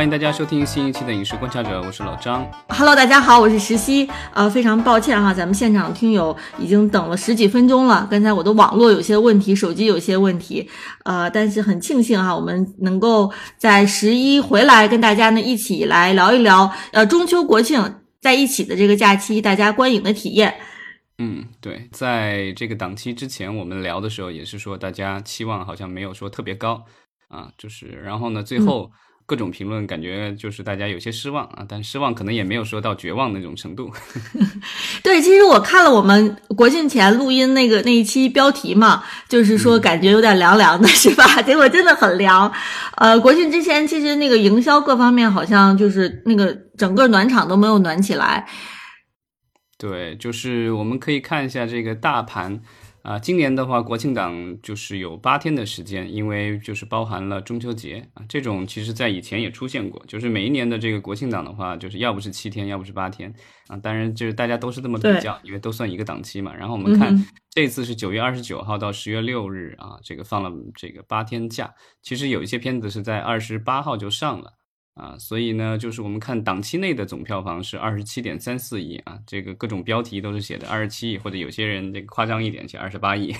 欢迎大家收听新一期的《影视观察者》，我是老张。Hello，大家好，我是石溪。呃，非常抱歉哈，咱们现场听友已经等了十几分钟了。刚才我的网络有些问题，手机有些问题，呃，但是很庆幸哈，我们能够在十一回来跟大家呢一起来聊一聊，呃，中秋国庆在一起的这个假期，大家观影的体验。嗯，对，在这个档期之前，我们聊的时候也是说，大家期望好像没有说特别高啊，就是然后呢，最后。各种评论感觉就是大家有些失望啊，但失望可能也没有说到绝望那种程度。对，其实我看了我们国庆前录音那个那一期标题嘛，就是说感觉有点凉凉的，是吧？结果真的很凉。呃，国庆之前其实那个营销各方面好像就是那个整个暖场都没有暖起来。对，就是我们可以看一下这个大盘。啊，今年的话，国庆档就是有八天的时间，因为就是包含了中秋节啊。这种其实在以前也出现过，就是每一年的这个国庆档的话，就是要不是七天，要不是八天啊。当然，就是大家都是这么比较，因为都算一个档期嘛。然后我们看这次是九月二十九号到十月六日啊，这个放了这个八天假。其实有一些片子是在二十八号就上了。啊，所以呢，就是我们看档期内的总票房是二十七点三四亿啊，这个各种标题都是写的二十七亿，或者有些人这个夸张一点写二十八亿。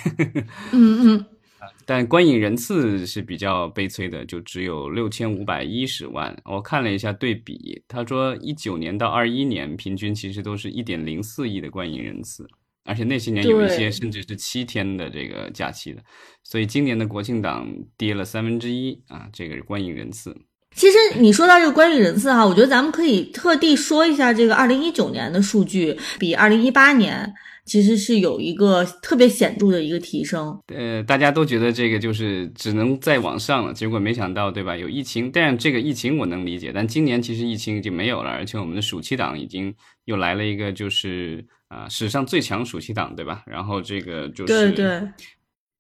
嗯嗯。但观影人次是比较悲催的，就只有六千五百一十万。我看了一下对比，他说一九年到二一年平均其实都是一点零四亿的观影人次，而且那些年有一些甚至是七天的这个假期的，所以今年的国庆档跌了三分之一啊，这个是观影人次。其实你说到这个观影人次哈，我觉得咱们可以特地说一下这个二零一九年的数据，比二零一八年其实是有一个特别显著的一个提升。呃，大家都觉得这个就是只能再往上了，结果没想到，对吧？有疫情，但这个疫情我能理解，但今年其实疫情已经没有了，而且我们的暑期档已经又来了一个，就是啊史上最强暑期档，对吧？然后这个就是对对。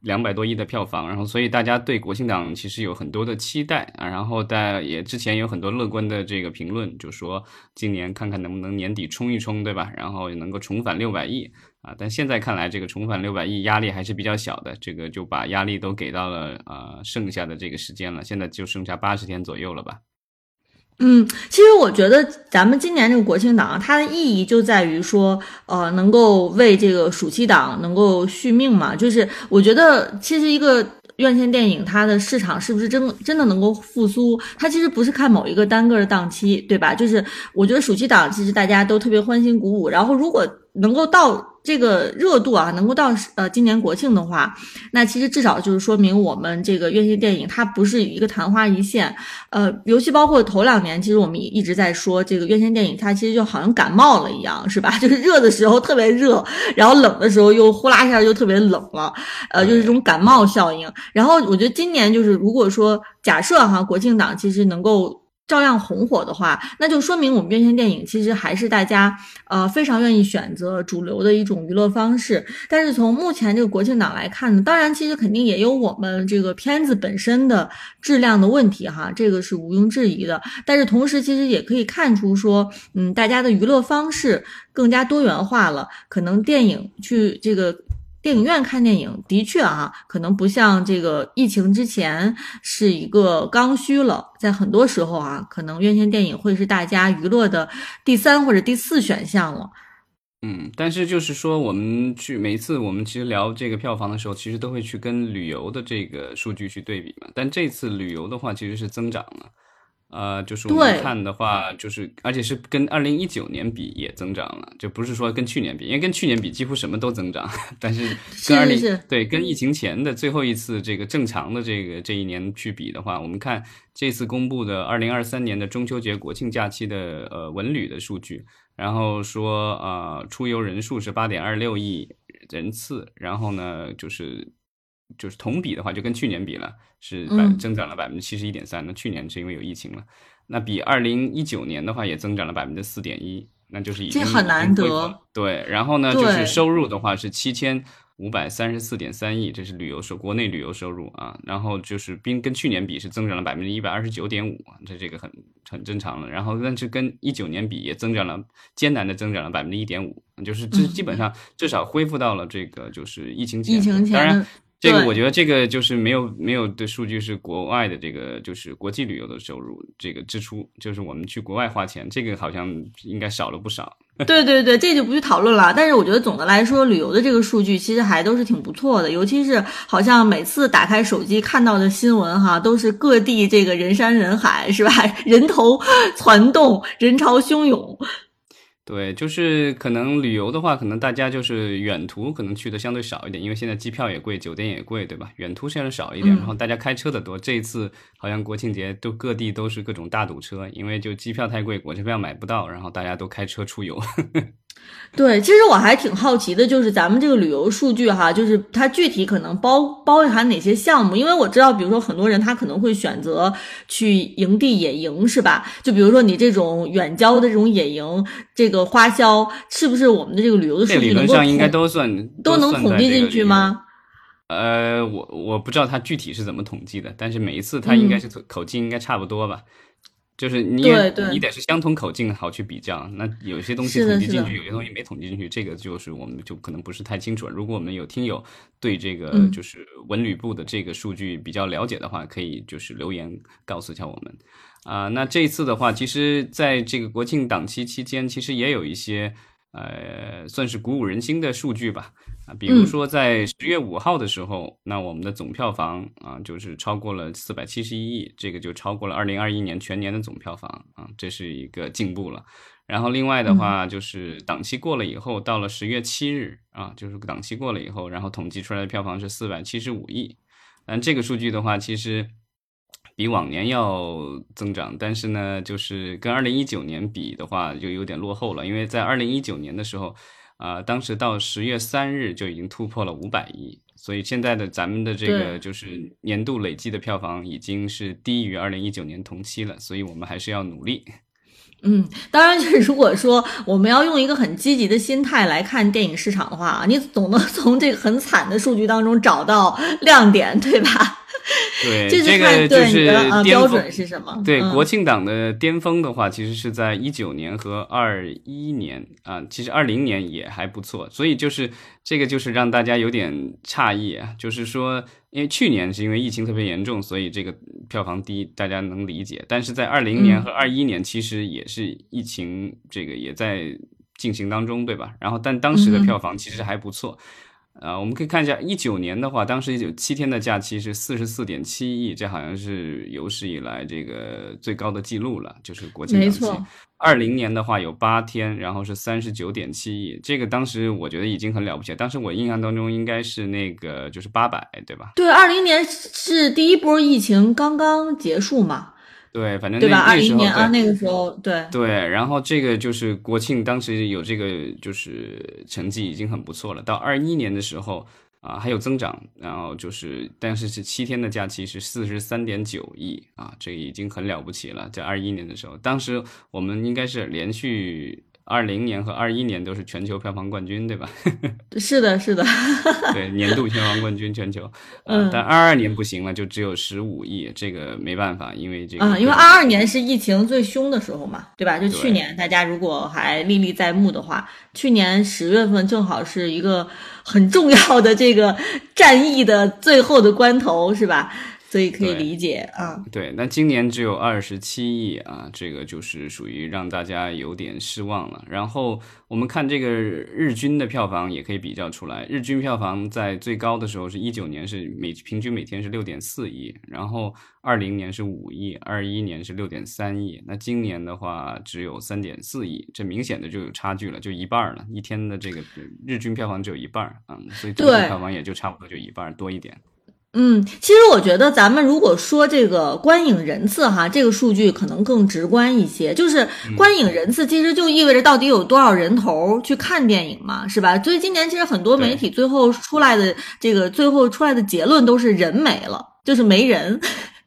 两百多亿的票房，然后所以大家对国庆档其实有很多的期待啊，然后大也之前有很多乐观的这个评论，就说今年看看能不能年底冲一冲，对吧？然后能够重返六百亿啊，但现在看来这个重返六百亿压力还是比较小的，这个就把压力都给到了啊剩下的这个时间了，现在就剩下八十天左右了吧。嗯，其实我觉得咱们今年这个国庆档，它的意义就在于说，呃，能够为这个暑期档能够续命嘛。就是我觉得，其实一个院线电影它的市场是不是真真的能够复苏，它其实不是看某一个单个的档期，对吧？就是我觉得暑期档其实大家都特别欢欣鼓舞，然后如果能够到。这个热度啊，能够到呃今年国庆的话，那其实至少就是说明我们这个院线电影它不是一个昙花一现，呃，尤其包括头两年，其实我们一直在说这个院线电影它其实就好像感冒了一样，是吧？就是热的时候特别热，然后冷的时候又呼啦一下就特别冷了，呃，就是这种感冒效应。然后我觉得今年就是如果说假设哈国庆档其实能够。照样红火的话，那就说明我们院线电影其实还是大家呃非常愿意选择主流的一种娱乐方式。但是从目前这个国庆档来看呢，当然其实肯定也有我们这个片子本身的质量的问题哈，这个是毋庸置疑的。但是同时其实也可以看出说，嗯，大家的娱乐方式更加多元化了，可能电影去这个。电影院看电影的确啊，可能不像这个疫情之前是一个刚需了。在很多时候啊，可能院线电影会是大家娱乐的第三或者第四选项了。嗯，但是就是说，我们去每一次我们其实聊这个票房的时候，其实都会去跟旅游的这个数据去对比嘛。但这次旅游的话，其实是增长了。呃，就是我们看的话，就是而且是跟二零一九年比也增长了，就不是说跟去年比，因为跟去年比几乎什么都增长，但是跟二零对跟疫情前的最后一次这个正常的这个这一年去比的话，我们看这次公布的二零二三年的中秋节国庆假期的呃文旅的数据，然后说呃出游人数是八点二六亿人次，然后呢就是。就是同比的话，就跟去年比了，是百增长了百分之七十一点三。那去年是因为有疫情了，那比二零一九年的话也增长了百分之四点一，那就是已经很难得。对，然后呢，就是收入的话是七千五百三十四点三亿，这是旅游收国内旅游收入啊。然后就是并跟去年比是增长了百分之一百二十九点五，这这个很很正常了。然后但是跟一九年比也增长了，艰难的增长了百分之一点五，就是这基本上至少恢复到了这个就是疫情前。疫情前。当然。这个我觉得这个就是没有没有的数据是国外的这个就是国际旅游的收入这个支出，就是我们去国外花钱，这个好像应该少了不少。对对对，这就不去讨论了。但是我觉得总的来说，旅游的这个数据其实还都是挺不错的，尤其是好像每次打开手机看到的新闻哈，都是各地这个人山人海，是吧？人头攒动，人潮汹涌。对，就是可能旅游的话，可能大家就是远途可能去的相对少一点，因为现在机票也贵，酒店也贵，对吧？远途相对少一点，然后大家开车的多。这一次好像国庆节都各地都是各种大堵车，因为就机票太贵，火车票买不到，然后大家都开车出游。对，其实我还挺好奇的，就是咱们这个旅游数据哈，就是它具体可能包包含哪些项目？因为我知道，比如说很多人他可能会选择去营地野营，是吧？就比如说你这种远郊的这种野营，这个花销是不是我们的这个旅游的数据理论上应该都算都能统计进去吗？呃，我我不知道它具体是怎么统计的，但是每一次它应该是口径应该差不多吧。就是你你得是相同口径好去比较，那有些东西统计进去，有些东西没统计进去，这个就是我们就可能不是太清楚。如果我们有听友对这个就是文旅部的这个数据比较了解的话，可以就是留言告诉一下我们啊。那这一次的话，其实在这个国庆档期期间，其实也有一些呃算是鼓舞人心的数据吧。比如说，在十月五号的时候，那我们的总票房啊，就是超过了四百七十一亿，这个就超过了二零二一年全年的总票房啊，这是一个进步了。然后另外的话，就是档期过了以后，到了十月七日啊，就是档期过了以后，然后统计出来的票房是四百七十五亿。但这个数据的话，其实比往年要增长，但是呢，就是跟二零一九年比的话，就有点落后了，因为在二零一九年的时候。啊，当时到十月三日就已经突破了五百亿，所以现在的咱们的这个就是年度累计的票房已经是低于二零一九年同期了，所以我们还是要努力。嗯，当然就是如果说我们要用一个很积极的心态来看电影市场的话，你总能从这个很惨的数据当中找到亮点，对吧？对，这个就是标准是什么？对，国庆档的巅峰的话，其实是在一九年和二一年啊，其实二零年也还不错，所以就是这个就是让大家有点诧异啊，就是说，因为去年是因为疫情特别严重，所以这个票房低，大家能理解。但是在二零年和二一年，其实也是疫情这个也在进行当中，对吧？然后但当时的票房其实还不错。啊，我们可以看一下一九年的话，当时有七天的假期是四十四点七亿，这好像是有史以来这个最高的记录了，就是国庆档期。二零年的话有八天，然后是三十九点七亿，这个当时我觉得已经很了不起了。当时我印象当中应该是那个就是八百，对吧？对，二零年是第一波疫情刚刚结束嘛。对，反正对吧？二零年啊，那个时候，对对，然后这个就是国庆，当时有这个就是成绩已经很不错了。到二一年的时候啊，还有增长，然后就是但是是七天的假期是四十三点九亿啊，这已经很了不起了。在二一年的时候，当时我们应该是连续。二零年和二一年都是全球票房冠军，对吧？是的，是的。对，年度票房冠军全球。嗯。但二二年不行了，就只有十五亿，这个没办法，因为这个。嗯，因为二二年是疫情最凶的时候嘛，对吧？就去年，大家如果还历历在目的话，去年十月份正好是一个很重要的这个战役的最后的关头，是吧？所以可以理解啊，对，那今年只有二十七亿啊，这个就是属于让大家有点失望了。然后我们看这个日均的票房也可以比较出来，日均票房在最高的时候是一九年是每平均每天是六点四亿，然后二零年是五亿，二一年是六点三亿，那今年的话只有三点四亿，这明显的就有差距了，就一半了，一天的这个日均票房只有一半啊，所以整体票房也就差不多就一半多一点。嗯，其实我觉得咱们如果说这个观影人次哈，这个数据可能更直观一些。就是观影人次其实就意味着到底有多少人头去看电影嘛，是吧？所以今年其实很多媒体最后出来的这个最后出来的结论都是人没了，就是没人。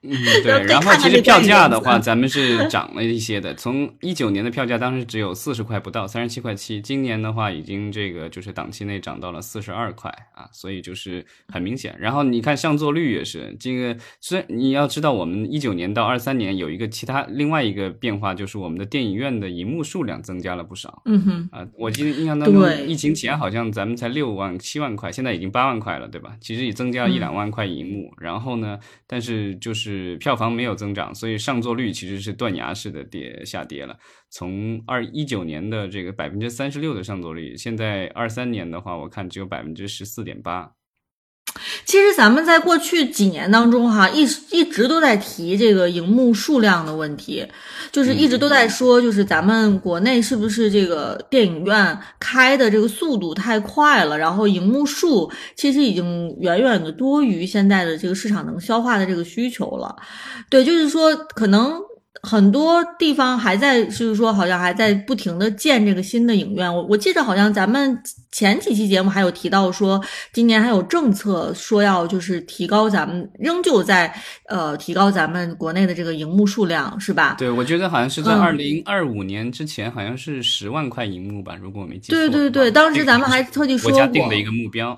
嗯，对。然后其实票价的话，咱们是涨了一些的。从一九年的票价当时只有四十块不到，三十七块七。今年的话，已经这个就是档期内涨到了四十二块啊，所以就是很明显。然后你看上座率也是这个，虽然你要知道，我们一九年到二三年有一个其他另外一个变化，就是我们的电影院的银幕数量增加了不少。嗯哼，啊，我记得印象当中，疫情前好像咱们才六万七万块，现在已经八万块了，对吧？其实也增加了一两万块银幕。然后呢，但是就是是票房没有。增长，所以上座率其实是断崖式的跌下跌了。从二一九年的这个百分之三十六的上座率，现在二三年的话，我看只有百分之十四点八。其实咱们在过去几年当中，哈，一一直都在提这个荧幕数量的问题，就是一直都在说，就是咱们国内是不是这个电影院开的这个速度太快了，然后荧幕数其实已经远远的多于现在的这个市场能消化的这个需求了。对，就是说可能。很多地方还在，就是说，好像还在不停的建这个新的影院。我我记得好像咱们前几期节目还有提到说，今年还有政策说要就是提高咱们，仍旧在呃提高咱们国内的这个荧幕数量，是吧？对，我觉得好像是在二零二五年之前，好像是十万块荧幕吧，如果我没记错。对对对，当时咱们还特地说过。国家定的一个目标。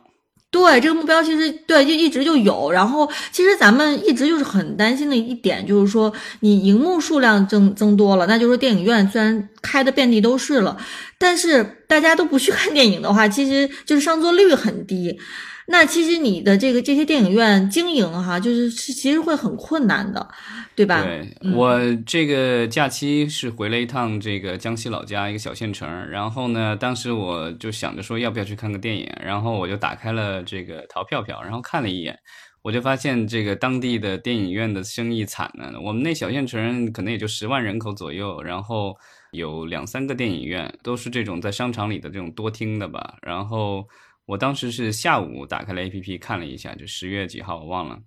对这个目标，其实对就一直就有。然后，其实咱们一直就是很担心的一点，就是说你荧幕数量增增多了，那就是电影院虽然开的遍地都是了，但是大家都不去看电影的话，其实就是上座率很低。那其实你的这个这些电影院经营哈，就是是其实会很困难的，对吧？对我这个假期是回了一趟这个江西老家一个小县城，然后呢，当时我就想着说要不要去看个电影，然后我就打开了这个淘票票，然后看了一眼，我就发现这个当地的电影院的生意惨呢。我们那小县城可能也就十万人口左右，然后有两三个电影院，都是这种在商场里的这种多厅的吧，然后。我当时是下午打开了 A P P 看了一下，就十月几号我忘了，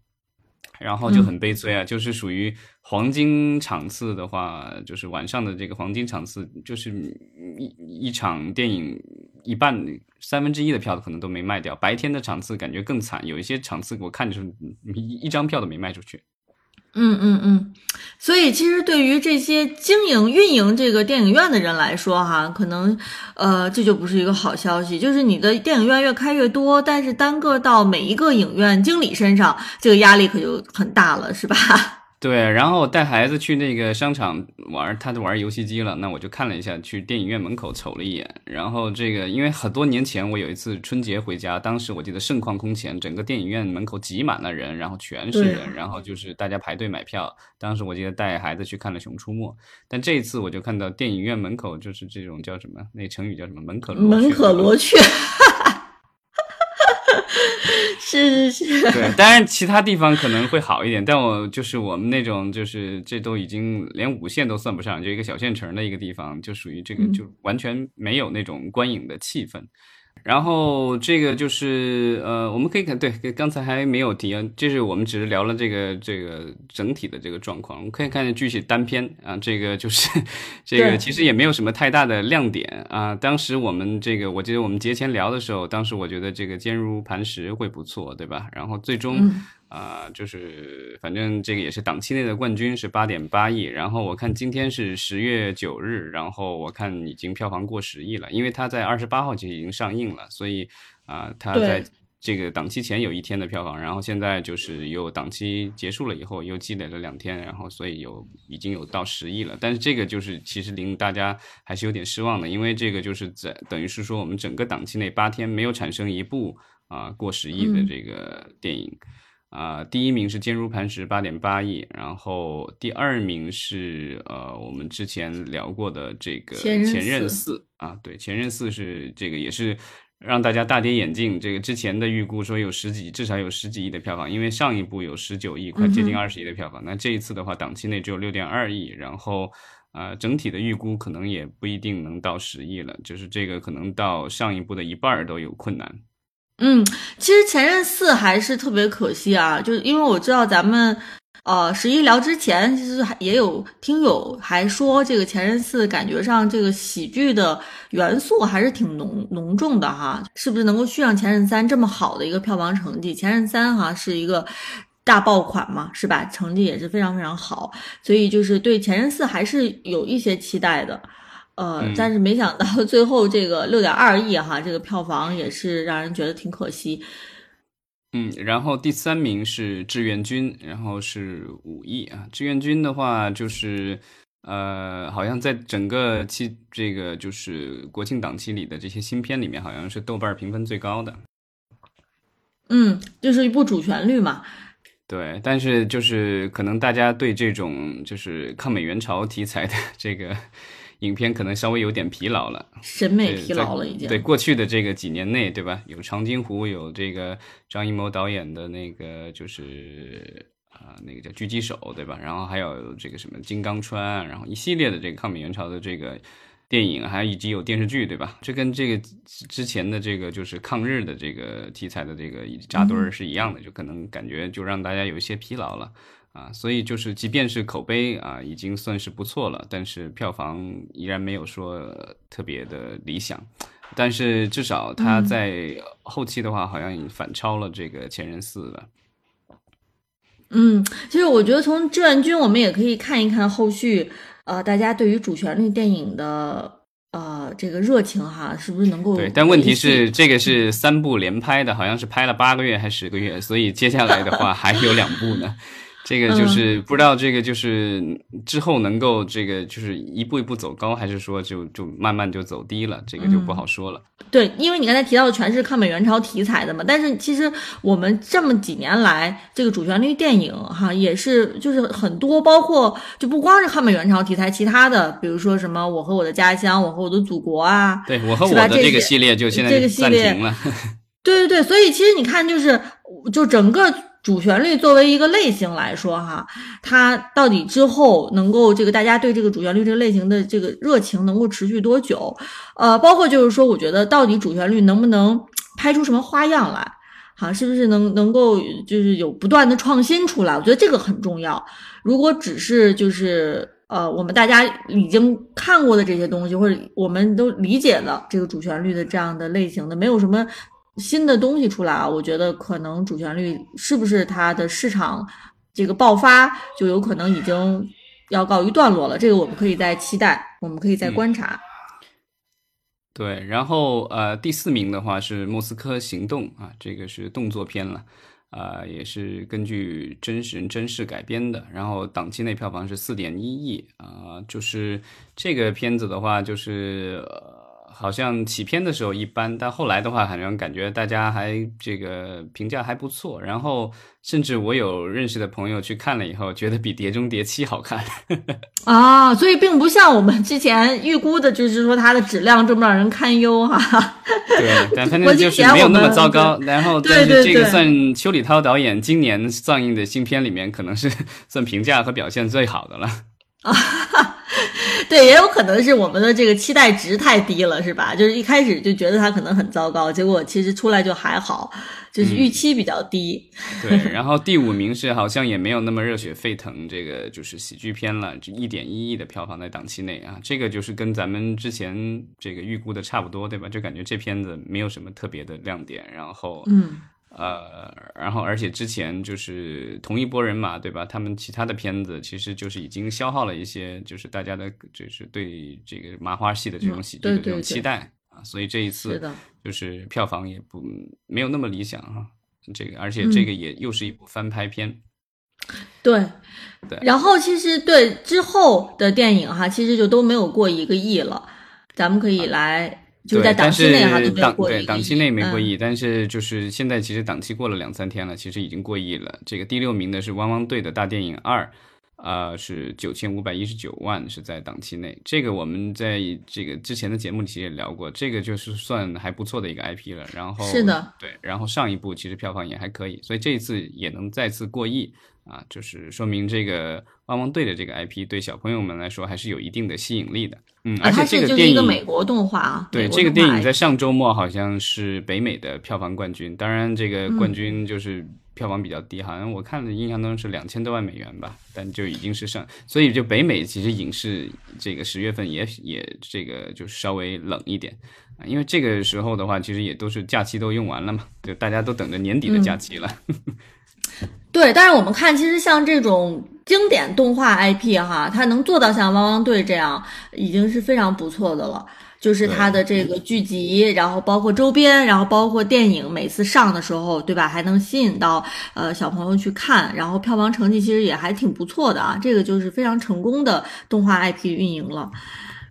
然后就很悲催啊，就是属于黄金场次的话，就是晚上的这个黄金场次，就是一一场电影一半三分之一的票可能都没卖掉，白天的场次感觉更惨，有一些场次我看就是一一张票都没卖出去。嗯嗯嗯，所以其实对于这些经营运营这个电影院的人来说，哈，可能，呃，这就不是一个好消息。就是你的电影院越开越多，但是单个到每一个影院经理身上，这个压力可就很大了，是吧？对，然后我带孩子去那个商场玩，他就玩游戏机了。那我就看了一下，去电影院门口瞅了一眼。然后这个，因为很多年前我有一次春节回家，当时我记得盛况空前，整个电影院门口挤满了人，然后全是人，然后就是大家排队买票。当时我记得带孩子去看了《熊出没》，但这一次我就看到电影院门口就是这种叫什么？那成语叫什么？门可罗门可罗雀。是是是，对，当然其他地方可能会好一点，但我就是我们那种，就是这都已经连五线都算不上，就一个小县城的一个地方，就属于这个，就完全没有那种观影的气氛。然后这个就是呃，我们可以看对，刚才还没有提啊，就是我们只是聊了这个这个整体的这个状况，我们可以看见具体单篇啊，这个就是这个其实也没有什么太大的亮点啊。当时我们这个我记得我们节前聊的时候，当时我觉得这个坚如磐石会不错，对吧？然后最终。啊，就是反正这个也是档期内的冠军，是八点八亿。然后我看今天是十月九日，然后我看已经票房过十亿了，因为它在二十八号就已经上映了，所以啊，它在这个档期前有一天的票房，然后现在就是又档期结束了以后又积累了两天，然后所以有已经有到十亿了。但是这个就是其实令大家还是有点失望的，因为这个就是在等于是说我们整个档期内八天没有产生一部啊过十亿的这个电影。啊，第一名是坚如磐石，八点八亿，然后第二名是呃，我们之前聊过的这个前任四啊，对，前任四是这个也是让大家大跌眼镜，这个之前的预估说有十几，至少有十几亿的票房，因为上一部有十九亿，快接近二十亿的票房，那这一次的话，档期内只有六点二亿，然后呃，整体的预估可能也不一定能到十亿了，就是这个可能到上一部的一半都有困难。嗯，其实《前任四》还是特别可惜啊，就是因为我知道咱们，呃，十一聊之前，其实还也有听友还说，这个《前任四》感觉上这个喜剧的元素还是挺浓浓重的哈，是不是能够续上《前任三》这么好的一个票房成绩？《前任三》哈是一个。大爆款嘛，是吧？成绩也是非常非常好，所以就是对《前任四》还是有一些期待的。呃，但是没想到 最后这个六点二亿哈，这个票房也是让人觉得挺可惜。嗯，然后第三名是志愿军，然后是五亿啊。志愿军的话就是。呃，好像在整个期这个就是国庆档期里的这些新片里面，好像是豆瓣评分最高的。嗯，就是一部主旋律嘛。对，但是就是可能大家对这种就是抗美援朝题材的 这个影片，可能稍微有点疲劳了，审美疲劳了已经。对过去的这个几年内，对吧？有长津湖，有这个张艺谋导演的那个就是。啊，那个叫狙击手，对吧？然后还有这个什么金刚川，然后一系列的这个抗美援朝的这个电影，还以及有电视剧，对吧？这跟这个之前的这个就是抗日的这个题材的这个扎堆儿是一样的，就可能感觉就让大家有一些疲劳了啊。所以就是即便是口碑啊已经算是不错了，但是票房依然没有说特别的理想。但是至少他在后期的话，好像反超了这个《前任四》了。嗯，其实我觉得从志愿军，我们也可以看一看后续，呃，大家对于主旋律电影的呃这个热情哈，是不是能够？对，但问题是这个是三部连拍的，好像是拍了八个月还是十个月，所以接下来的话 还有两部呢。这个就是不知道这个就是之后能够这个就是一步一步走高，还是说就就慢慢就走低了，这个就不好说了。对，因为你刚才提到的全是抗美援朝题材的嘛，但是其实我们这么几年来，这个主旋律电影哈也是就是很多，包括就不光是抗美援朝题材，其他的比如说什么我和我的家乡，我和我的祖国啊，对我和我的这个系列就现在暂停了。对对对，所以其实你看，就是就整个。主旋律作为一个类型来说，哈，它到底之后能够这个大家对这个主旋律这个类型的这个热情能够持续多久？呃，包括就是说，我觉得到底主旋律能不能拍出什么花样来？哈，是不是能能够就是有不断的创新出来？我觉得这个很重要。如果只是就是呃，我们大家已经看过的这些东西，或者我们都理解了这个主旋律的这样的类型的，没有什么。新的东西出来啊，我觉得可能主旋律是不是它的市场这个爆发就有可能已经要告一段落了。这个我们可以再期待，我们可以再观察。对，然后呃，第四名的话是《莫斯科行动》啊，这个是动作片了，啊，也是根据真实真事改编的。然后档期内票房是四点一亿啊，就是这个片子的话，就是。好像起片的时候一般，但后来的话，好像感觉大家还这个评价还不错。然后，甚至我有认识的朋友去看了以后，觉得比《碟中谍七》好看。啊，所以并不像我们之前预估的，就是说它的质量这么让人堪忧哈。对，但反正就是没有那么糟糕。然后，但是这个算邱礼涛导演今年上映的新片里面，可能是算评价和表现最好的了。啊。对，也有可能是我们的这个期待值太低了，是吧？就是一开始就觉得它可能很糟糕，结果其实出来就还好，就是预期比较低。对，然后第五名是好像也没有那么热血沸腾，这个就是喜剧片了，就一点一亿的票房在档期内啊，这个就是跟咱们之前这个预估的差不多，对吧？就感觉这片子没有什么特别的亮点，然后嗯。呃，然后而且之前就是同一波人马，对吧？他们其他的片子其实就是已经消耗了一些，就是大家的，就是对这个麻花系的这种喜剧的这种期待啊，所以这一次就是票房也不没有那么理想哈。这个而且这个也又是一部翻拍片，对对。然后其实对之后的电影哈，其实就都没有过一个亿了，咱们可以来。就在档期内哈都档对档期内没过亿，但是就是现在其实档期过了两三天了，其实已经过亿了。这个第六名的是汪汪队的大电影二，啊是九千五百一十九万是在档期内。这个我们在这个之前的节目里其实也聊过，这个就是算还不错的一个 IP 了。然后是的，对，然后上一部其实票房也还可以，所以这一次也能再次过亿啊，就是说明这个。汪汪队的这个 IP 对小朋友们来说还是有一定的吸引力的，嗯，而且这个电影美国动画啊，对这个电影在上周末好像是北美的票房冠军，当然这个冠军就是票房比较低，好像我看的印象当中是两千多万美元吧，但就已经是上，所以就北美其实影视这个十月份也也这个就稍微冷一点啊，因为这个时候的话，其实也都是假期都用完了嘛，就大家都等着年底的假期了。对，但是我们看，其实像这种经典动画 IP 哈，它能做到像汪汪队这样，已经是非常不错的了。就是它的这个剧集，然后包括周边，然后包括电影，每次上的时候，对吧？还能吸引到呃小朋友去看，然后票房成绩其实也还挺不错的啊。这个就是非常成功的动画 IP 运营了。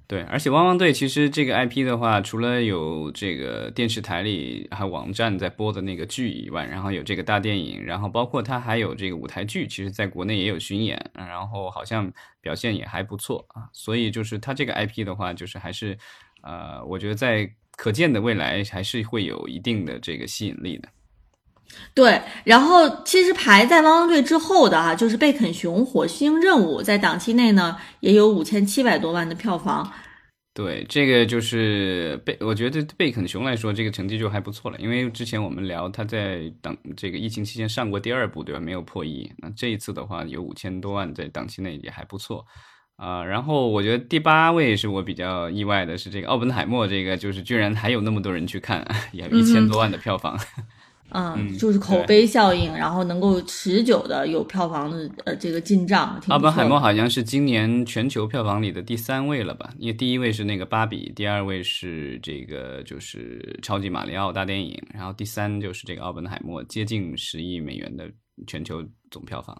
对，而且汪汪队其实这个 IP 的话，除了有这个电视台里还有网站在播的那个剧以外，然后有这个大电影，然后包括它还有这个舞台剧，其实在国内也有巡演，然后好像表现也还不错啊。所以就是它这个 IP 的话，就是还是。呃，我觉得在可见的未来还是会有一定的这个吸引力的。对，然后其实排在汪汪队之后的哈，就是贝肯熊火星任务，在档期内呢也有五千七百多万的票房。对，这个就是贝，我觉得贝肯熊来说，这个成绩就还不错了。因为之前我们聊他在档这个疫情期间上过第二部，对吧？没有破亿。那这一次的话，有五千多万在档期内也还不错。啊，然后我觉得第八位是我比较意外的，是这个奥本海默，这个就是居然还有那么多人去看，也一千多万的票房，嗯，就是口碑效应，然后能够持久的有票房的呃这个进账。奥本海默好像是今年全球票房里的第三位了吧？因为第一位是那个芭比，第二位是这个就是超级马里奥大电影，然后第三就是这个奥本海默，接近十亿美元的全球总票房。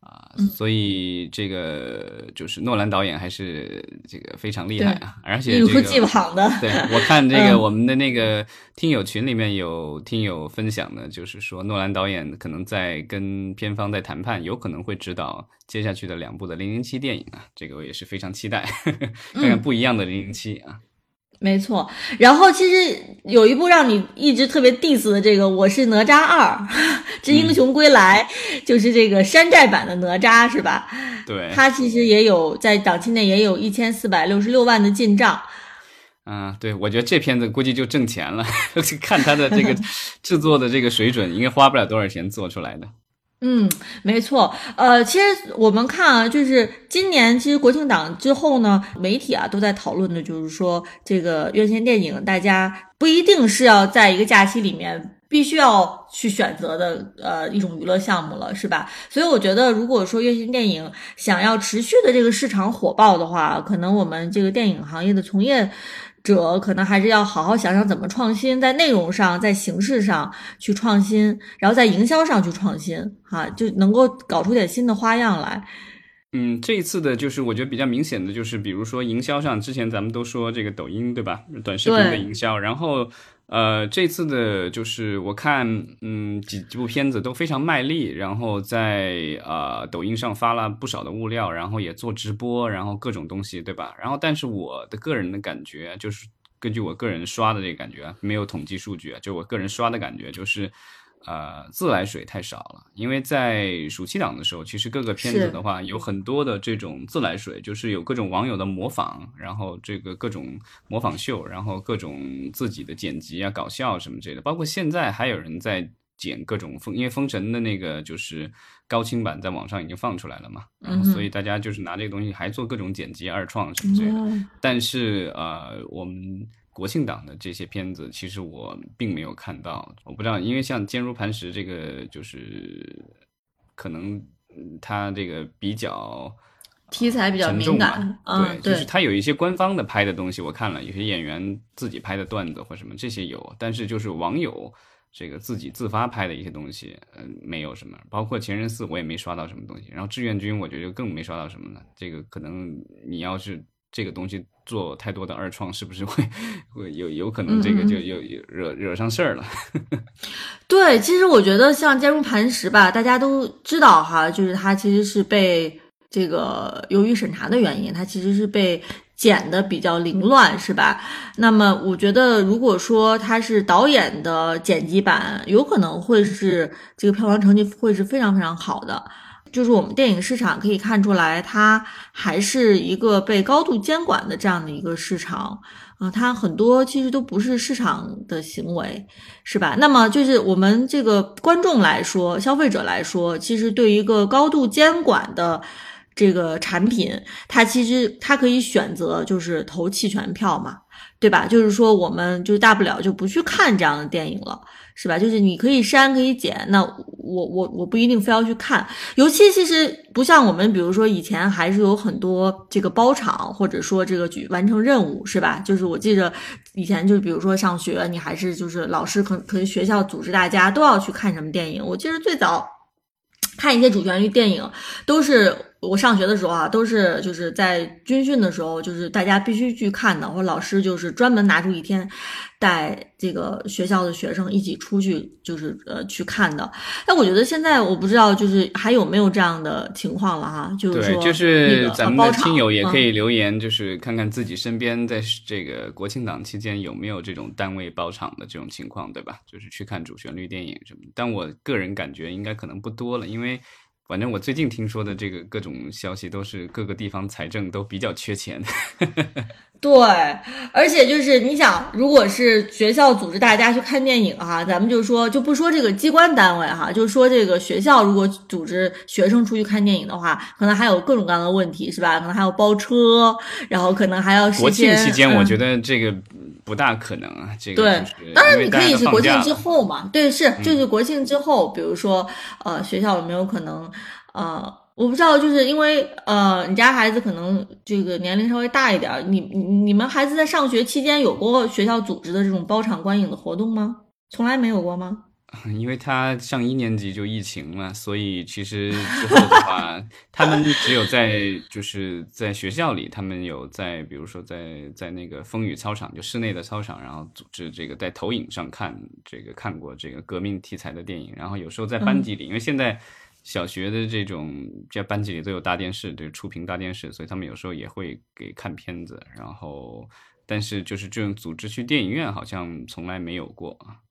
啊，所以这个就是诺兰导演还是这个非常厉害啊，而且一如既往的。对我看这个我们的那个听友群里面有听友分享的，就是说诺兰导演可能在跟片方在谈判，有可能会指导接下去的两部的零零七电影啊，这个我也是非常期待，看看不一样的零零七啊。没错，然后其实有一部让你一直特别 diss 的这个《我是哪吒二 之英雄归来》，就是这个山寨版的哪吒，是吧？对，它其实也有在档期内也有一千四百六十六万的进账。嗯，对，我觉得这片子估计就挣钱了，看它的这个制作的这个水准，应该花不了多少钱做出来的。嗯，没错。呃，其实我们看啊，就是今年其实国庆档之后呢，媒体啊都在讨论的，就是说这个院线电影，大家不一定是要在一个假期里面必须要去选择的呃一种娱乐项目了，是吧？所以我觉得，如果说院线电影想要持续的这个市场火爆的话，可能我们这个电影行业的从业。者可能还是要好好想想怎么创新，在内容上，在形式上去创新，然后在营销上去创新，哈，就能够搞出点新的花样来。嗯，这一次的就是我觉得比较明显的就是，比如说营销上，之前咱们都说这个抖音对吧，短视频的营销，然后。呃，这次的就是我看，嗯，几几部片子都非常卖力，然后在呃抖音上发了不少的物料，然后也做直播，然后各种东西，对吧？然后，但是我的个人的感觉就是，根据我个人刷的这个感觉，没有统计数据，就我个人刷的感觉就是。呃，自来水太少了，因为在暑期档的时候，其实各个片子的话有很多的这种自来水，就是有各种网友的模仿，然后这个各种模仿秀，然后各种自己的剪辑啊、搞笑什么之类的，包括现在还有人在剪各种封，因为封神的那个就是高清版在网上已经放出来了嘛，然后所以大家就是拿这个东西还做各种剪辑、二创什么之类的。但是呃，我们。国庆档的这些片子，其实我并没有看到，我不知道，因为像《坚如磐石》这个，就是可能它这个比较题材比较敏感，对，就是它有一些官方的拍的东西，我看了，有些演员自己拍的段子或什么这些有，但是就是网友这个自己自发拍的一些东西，嗯，没有什么，包括《前任四》我也没刷到什么东西，然后《志愿军》我觉得更没刷到什么了，这个可能你要是。这个东西做太多的二创，是不是会会有有可能这个就有惹惹上事儿了？对，其实我觉得像《坚如磐石》吧，大家都知道哈，就是它其实是被这个由于审查的原因，它其实是被剪的比较凌乱，是吧？那么我觉得，如果说它是导演的剪辑版，有可能会是这个票房成绩会是非常非常好的。就是我们电影市场可以看出来，它还是一个被高度监管的这样的一个市场啊，它很多其实都不是市场的行为，是吧？那么就是我们这个观众来说，消费者来说，其实对于一个高度监管的这个产品，它其实它可以选择就是投弃权票嘛。对吧？就是说，我们就大不了就不去看这样的电影了，是吧？就是你可以删可以剪，那我我我不一定非要去看。尤其其实不像我们，比如说以前还是有很多这个包场，或者说这个举完成任务，是吧？就是我记着以前就比如说上学，你还是就是老师可可能学校组织大家都要去看什么电影。我记得最早看一些主旋律电影都是。我上学的时候啊，都是就是在军训的时候，就是大家必须去看的，我老师就是专门拿出一天，带这个学校的学生一起出去，就是呃去看的。但我觉得现在我不知道，就是还有没有这样的情况了哈？就是说，就是咱们的亲友也可以留言，就是看看自己身边在这个国庆档期间有没有这种单位包场的这种情况，对吧？就是去看主旋律电影什么。但我个人感觉应该可能不多了，因为。反正我最近听说的这个各种消息，都是各个地方财政都比较缺钱。对，而且就是你想，如果是学校组织大家去看电影哈，咱们就说就不说这个机关单位哈，就说这个学校如果组织学生出去看电影的话，可能还有各种各样的问题，是吧？可能还要包车，然后可能还要国庆期间，我觉得这个。不大可能啊，这个对，当然你可以是国庆之后嘛，对，是就是国庆之后，比如说呃，学校有没有可能呃，我不知道，就是因为呃，你家孩子可能这个年龄稍微大一点，你你你们孩子在上学期间有过学校组织的这种包场观影的活动吗？从来没有过吗？因为他上一年级就疫情了，所以其实之后的话，他们只有在就是在学校里，他们有在比如说在在那个风雨操场，就室内的操场，然后组织这个在投影上看这个看过这个革命题材的电影，然后有时候在班级里，因为现在小学的这种在班级里都有大电视，对触屏大电视，所以他们有时候也会给看片子，然后但是就是这种组织去电影院好像从来没有过啊。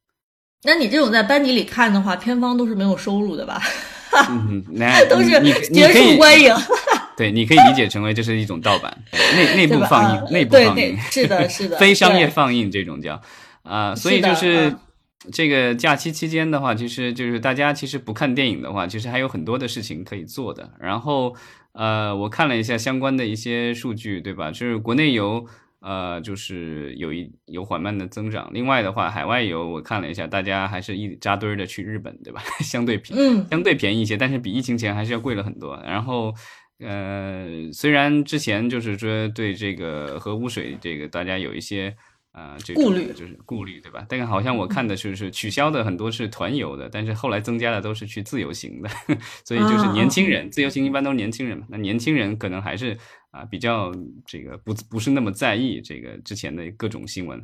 那你这种在班级里看的话，片方都是没有收入的吧？嗯，那都是结束观影。对，你可以理解成为这是一种盗版，内内 部放映，内部放映，是的，是的，非商业放映这种叫啊。所以就是这个假期期间的话，其实就是大家其实不看电影的话，其实还有很多的事情可以做的。然后呃，我看了一下相关的一些数据，对吧？就是国内游。呃，就是有一有缓慢的增长。另外的话，海外游我看了一下，大家还是一扎堆儿的去日本，对吧？相对便，嗯，相对便宜一些，但是比疫情前还是要贵了很多。然后，呃，虽然之前就是说对这个核污水这个大家有一些。啊，这顾虑就是顾虑，对吧？但是好像我看的就是取消的很多是团游的，但是后来增加的都是去自由行的，所以就是年轻人自由行一般都是年轻人嘛。那年轻人可能还是啊比较这个不不是那么在意这个之前的各种新闻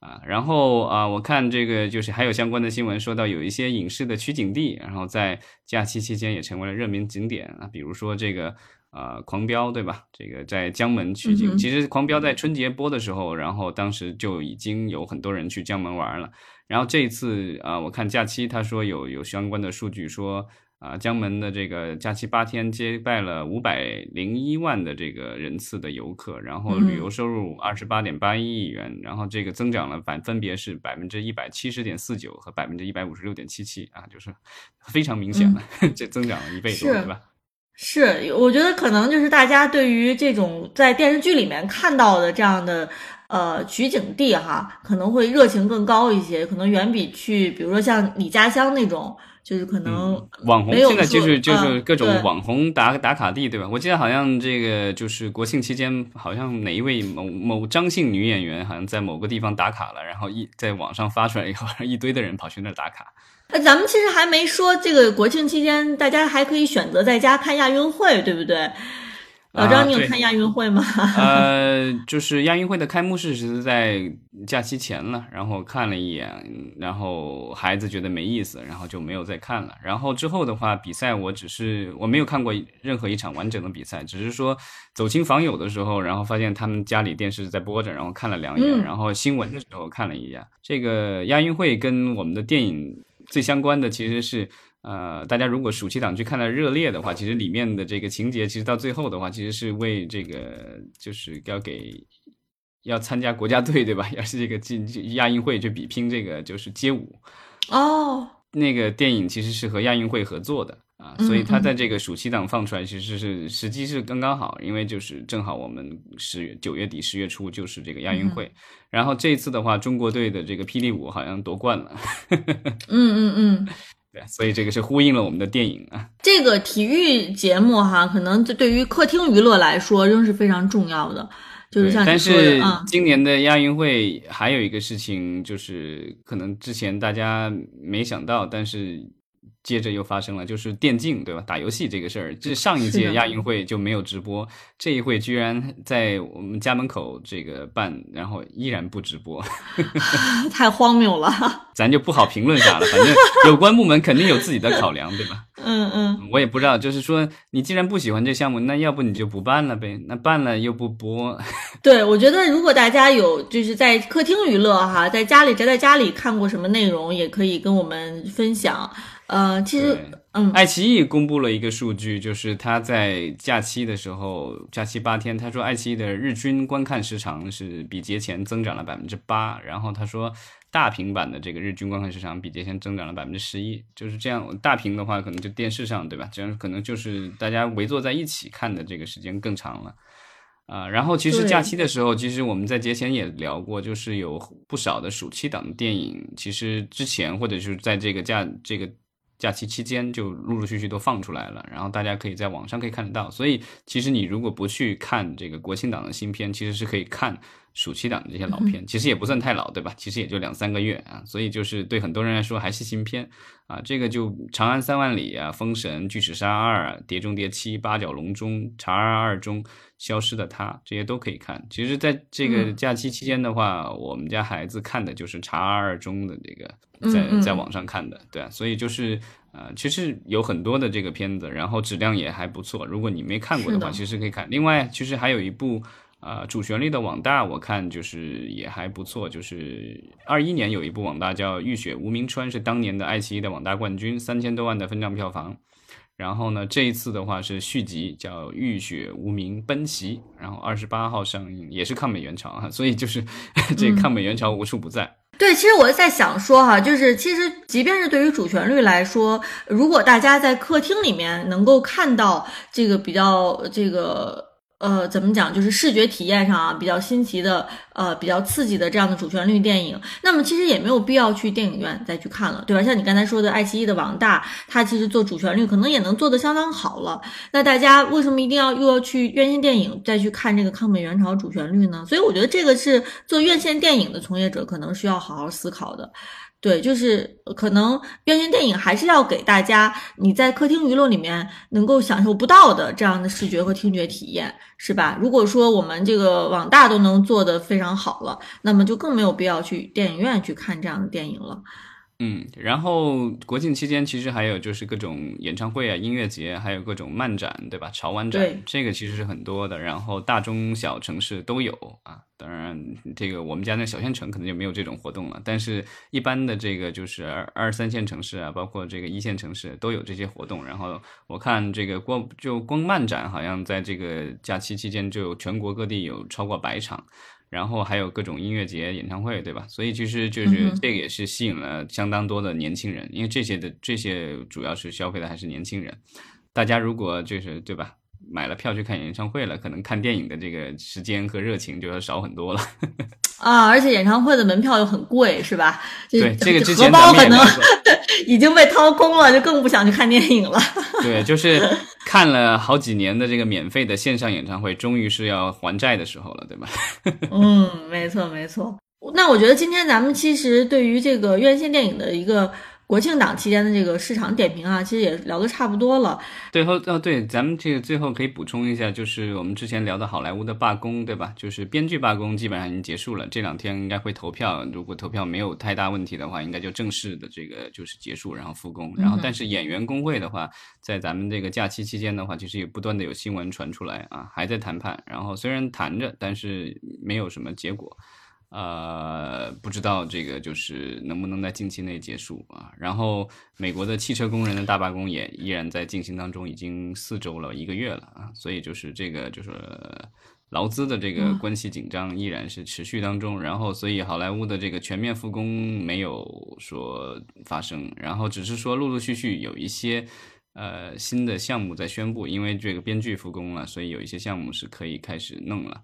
啊。然后啊，我看这个就是还有相关的新闻说到有一些影视的取景地，然后在假期期间也成为了热门景点啊，比如说这个。啊，狂飙对吧？这个在江门取景，其实狂飙在春节播的时候，然后当时就已经有很多人去江门玩了。然后这一次啊，我看假期他说有有相关的数据说啊，江门的这个假期八天接待了五百零一万的这个人次的游客，然后旅游收入二十八点八一亿元，然后这个增长了百分别是百分之一百七十点四九和百分之一百五十六点七七啊，就是非常明显的 这增长了一倍多，对吧？是，我觉得可能就是大家对于这种在电视剧里面看到的这样的呃取景地哈，可能会热情更高一些，可能远比去比如说像你家乡那种，就是可能网红现在就是就是各种网红打打卡地，对吧？我记得好像这个就是国庆期间，好像哪一位某某张姓女演员好像在某个地方打卡了，然后一在网上发出来以后，一堆的人跑去那儿打卡。那咱们其实还没说，这个国庆期间大家还可以选择在家看亚运会，对不对？老张，你有看亚运会吗？呃，就是亚运会的开幕式是在假期前了，然后看了一眼，然后孩子觉得没意思，然后就没有再看了。然后之后的话，比赛我只是我没有看过任何一场完整的比赛，只是说走亲访友的时候，然后发现他们家里电视在播着，然后看了两眼，然后新闻的时候看了一眼。这个亚运会跟我们的电影。最相关的其实是，呃，大家如果暑期档去看了《热烈》的话，其实里面的这个情节，其实到最后的话，其实是为这个就是要给要参加国家队，对吧？要是这个进亚运会去比拼这个就是街舞哦，那个电影其实是和亚运会合作的啊，啊，所以它在这个暑期档放出来，其实是时机是刚刚好，因为就是正好我们十月九月底十月初就是这个亚运会，然后这次的话，中国队的这个霹雳舞好像夺冠了，嗯 嗯嗯，对，所以这个是呼应了我们的电影啊。这个体育节目哈，可能对于客厅娱乐来说仍是非常重要的。就是像但是今年的亚运会还有一个事情，就是可能之前大家没想到，但是。接着又发生了，就是电竞，对吧？打游戏这个事儿，这上一届亚运会就没有直播，这一会居然在我们家门口这个办，然后依然不直播，太荒谬了。咱就不好评论啥了，反正有关部门肯定有自己的考量，对吧？嗯嗯，我也不知道，就是说你既然不喜欢这项目，那要不你就不办了呗？那办了又不播。对，我觉得如果大家有就是在客厅娱乐哈，在家里宅在家里看过什么内容，也可以跟我们分享。呃，其实，嗯，爱奇艺公布了一个数据，就是他在假期的时候，假期八天，他说爱奇艺的日均观看时长是比节前增长了百分之八，然后他说大屏版的这个日均观看时长比节前增长了百分之十一，就是这样。大屏的话，可能就电视上，对吧？这样可能就是大家围坐在一起看的这个时间更长了。啊，然后其实假期的时候，其实我们在节前也聊过，就是有不少的暑期档的电影，其实之前或者就是在这个假这个。假期期间就陆陆续续都放出来了，然后大家可以在网上可以看得到。所以其实你如果不去看这个国庆档的新片，其实是可以看暑期档的这些老片，其实也不算太老，对吧？其实也就两三个月啊，所以就是对很多人来说还是新片啊。这个就《长安三万里》啊，《封神》《巨齿鲨二》《碟中谍七》《八角笼中》《查二二中》《消失的他》，这些都可以看。其实，在这个假期期间的话，我们家孩子看的就是《查二二中》的这个。在在网上看的，对啊，所以就是呃，其实有很多的这个片子，然后质量也还不错。如果你没看过的话，其实可以看。另外，其实还有一部呃主旋律的网大，我看就是也还不错。就是二一年有一部网大叫《浴血无名川》，是当年的爱奇艺的网大冠军，三千多万的分账票房。然后呢，这一次的话是续集，叫《浴血无名奔袭》，然后二十八号上映，也是抗美援朝啊。所以就是 这抗美援朝无处不在。对，其实我在想说哈，就是其实即便是对于主旋律来说，如果大家在客厅里面能够看到这个比较这个。呃，怎么讲？就是视觉体验上啊，比较新奇的，呃，比较刺激的这样的主旋律电影，那么其实也没有必要去电影院再去看了，对吧？像你刚才说的，爱奇艺的网大，它其实做主旋律可能也能做得相当好了。那大家为什么一定要又要去院线电影再去看这个抗美援朝主旋律呢？所以我觉得这个是做院线电影的从业者可能需要好好思考的。对，就是可能院线电影还是要给大家你在客厅娱乐里面能够享受不到的这样的视觉和听觉体验，是吧？如果说我们这个网大都能做得非常好了，那么就更没有必要去电影院去看这样的电影了。嗯，然后国庆期间其实还有就是各种演唱会啊、音乐节，还有各种漫展，对吧？潮玩展，这个其实是很多的。然后大中小城市都有啊。当然，这个我们家那小县城可能就没有这种活动了。但是，一般的这个就是二二三线城市啊，包括这个一线城市都有这些活动。然后我看这个光就光漫展，好像在这个假期期间就全国各地有超过百场。然后还有各种音乐节、演唱会，对吧？所以其实就是这个也是吸引了相当多的年轻人，因为这些的这些主要是消费的还是年轻人。大家如果就是对吧，买了票去看演唱会了，可能看电影的这个时间和热情就要少很多了。啊，而且演唱会的门票又很贵，是吧？对，这个之前荷包可能 已经被掏空了，就更不想去看电影了。对，就是看了好几年的这个免费的线上演唱会，终于是要还债的时候了，对吧？嗯，没错没错。那我觉得今天咱们其实对于这个院线电影的一个。国庆档期间的这个市场点评啊，其实也聊得差不多了。最后哦，对，咱们这个最后可以补充一下，就是我们之前聊的好莱坞的罢工，对吧？就是编剧罢工基本上已经结束了，这两天应该会投票。如果投票没有太大问题的话，应该就正式的这个就是结束，然后复工。然后，但是演员工会的话，在咱们这个假期期间的话，其实也不断的有新闻传出来啊，还在谈判。然后虽然谈着，但是没有什么结果。呃，不知道这个就是能不能在近期内结束啊？然后美国的汽车工人的大罢工也依然在进行当中，已经四周了一个月了啊！所以就是这个就是劳资的这个关系紧张依然是持续当中。然后所以好莱坞的这个全面复工没有说发生，然后只是说陆陆续续有一些呃新的项目在宣布，因为这个编剧复工了，所以有一些项目是可以开始弄了。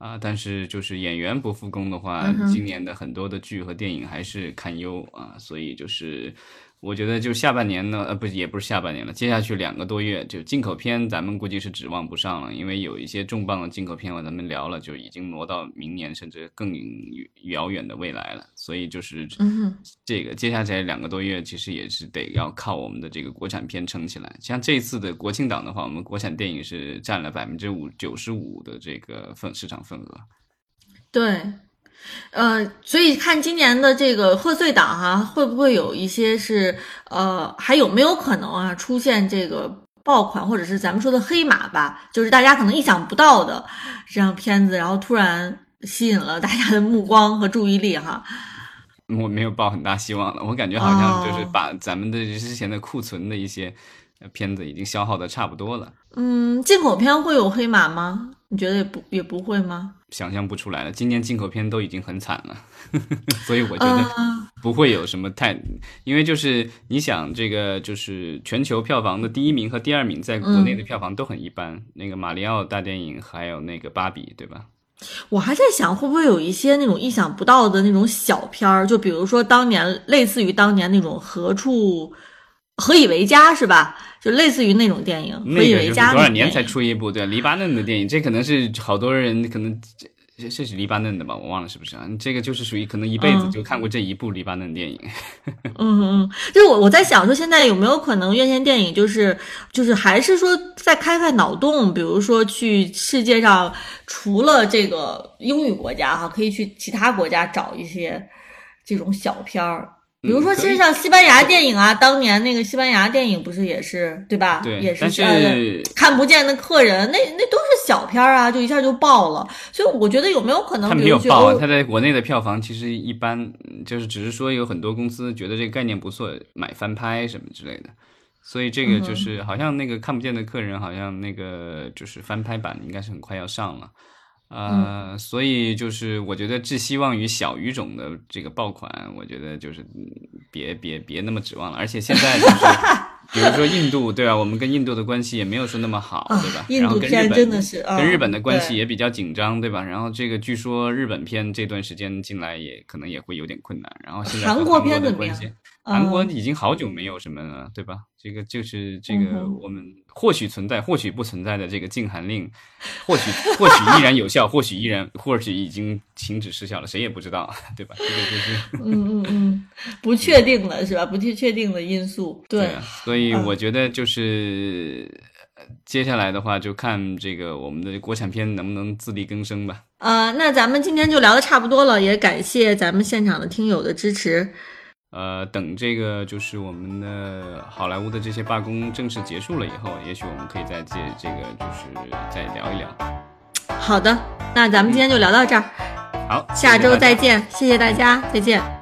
啊，但是就是演员不复工的话，今年的很多的剧和电影还是堪忧啊，所以就是。我觉得就下半年呢，呃，不，也不是下半年了，接下去两个多月，就进口片，咱们估计是指望不上了，因为有一些重磅的进口片，咱们聊了，就已经挪到明年甚至更遥远的未来了。所以就是这个接下来两个多月，其实也是得要靠我们的这个国产片撑起来。像这次的国庆档的话，我们国产电影是占了百分之五九十五的这个份市场份额。对。呃，所以看今年的这个贺岁档哈，会不会有一些是呃，还有没有可能啊出现这个爆款，或者是咱们说的黑马吧？就是大家可能意想不到的这样片子，然后突然吸引了大家的目光和注意力哈。我没有抱很大希望了，我感觉好像就是把咱们的之前的库存的一些片子已经消耗的差不多了。嗯，进口片会有黑马吗？你觉得也不也不会吗？想象不出来了，今年进口片都已经很惨了，所以我觉得不会有什么太，因为就是你想这个就是全球票房的第一名和第二名在国内的票房都很一般，那个马里奥大电影还有那个芭比，对吧？我还在想会不会有一些那种意想不到的那种小片儿，就比如说当年类似于当年那种何处。何以为家是吧？就类似于那种电影。何以为家多少年才出一部？对，黎巴嫩的电影，这可能是好多人可能这这是黎巴嫩的吧？我忘了是不是啊？这个就是属于可能一辈子就看过这一部黎巴嫩电影。嗯嗯，就是我我在想说，现在有没有可能院线电影就是就是还是说再开开脑洞，比如说去世界上除了这个英语国家哈，可以去其他国家找一些这种小片儿。比如说，其实像西班牙电影啊，当年那个西班牙电影不是也是对吧？对，也是看不见的客人，那那都是小片儿啊，就一下就爆了。所以我觉得有没有可能，他没有爆，他在国内的票房其实一般，就是只是说有很多公司觉得这个概念不错，买翻拍什么之类的。所以这个就是好像那个看不见的客人，好像那个就是翻拍版应该是很快要上了。呃，所以就是我觉得寄希望于小语种的这个爆款，我觉得就是别别别那么指望了。而且现在就是，比如说印度，对吧？我们跟印度的关系也没有说那么好，对吧？印度片真的是跟日本的关系也比较紧张，对吧？然后这个据说日本片这段时间进来也可能也会有点困难。然后现在韩国片的关系。韩国已经好久没有什么了，对吧？这个就是这个我们或许存在，或许不存在的这个禁韩令，或许或许依然有效，或许依然，或许已经停止失效了，谁也不知道，对吧？这个就是嗯嗯嗯，不确定了是吧？不确确定的因素，对。所以我觉得就是接下来的话，就看这个我们的国产片能不能自力更生吧。呃，那咱们今天就聊的差不多了，也感谢咱们现场的听友的支持。呃，等这个就是我们的好莱坞的这些罢工正式结束了以后，也许我们可以再借这个就是再聊一聊。好的，那咱们今天就聊到这儿。好，下周再见，谢谢大家，再见。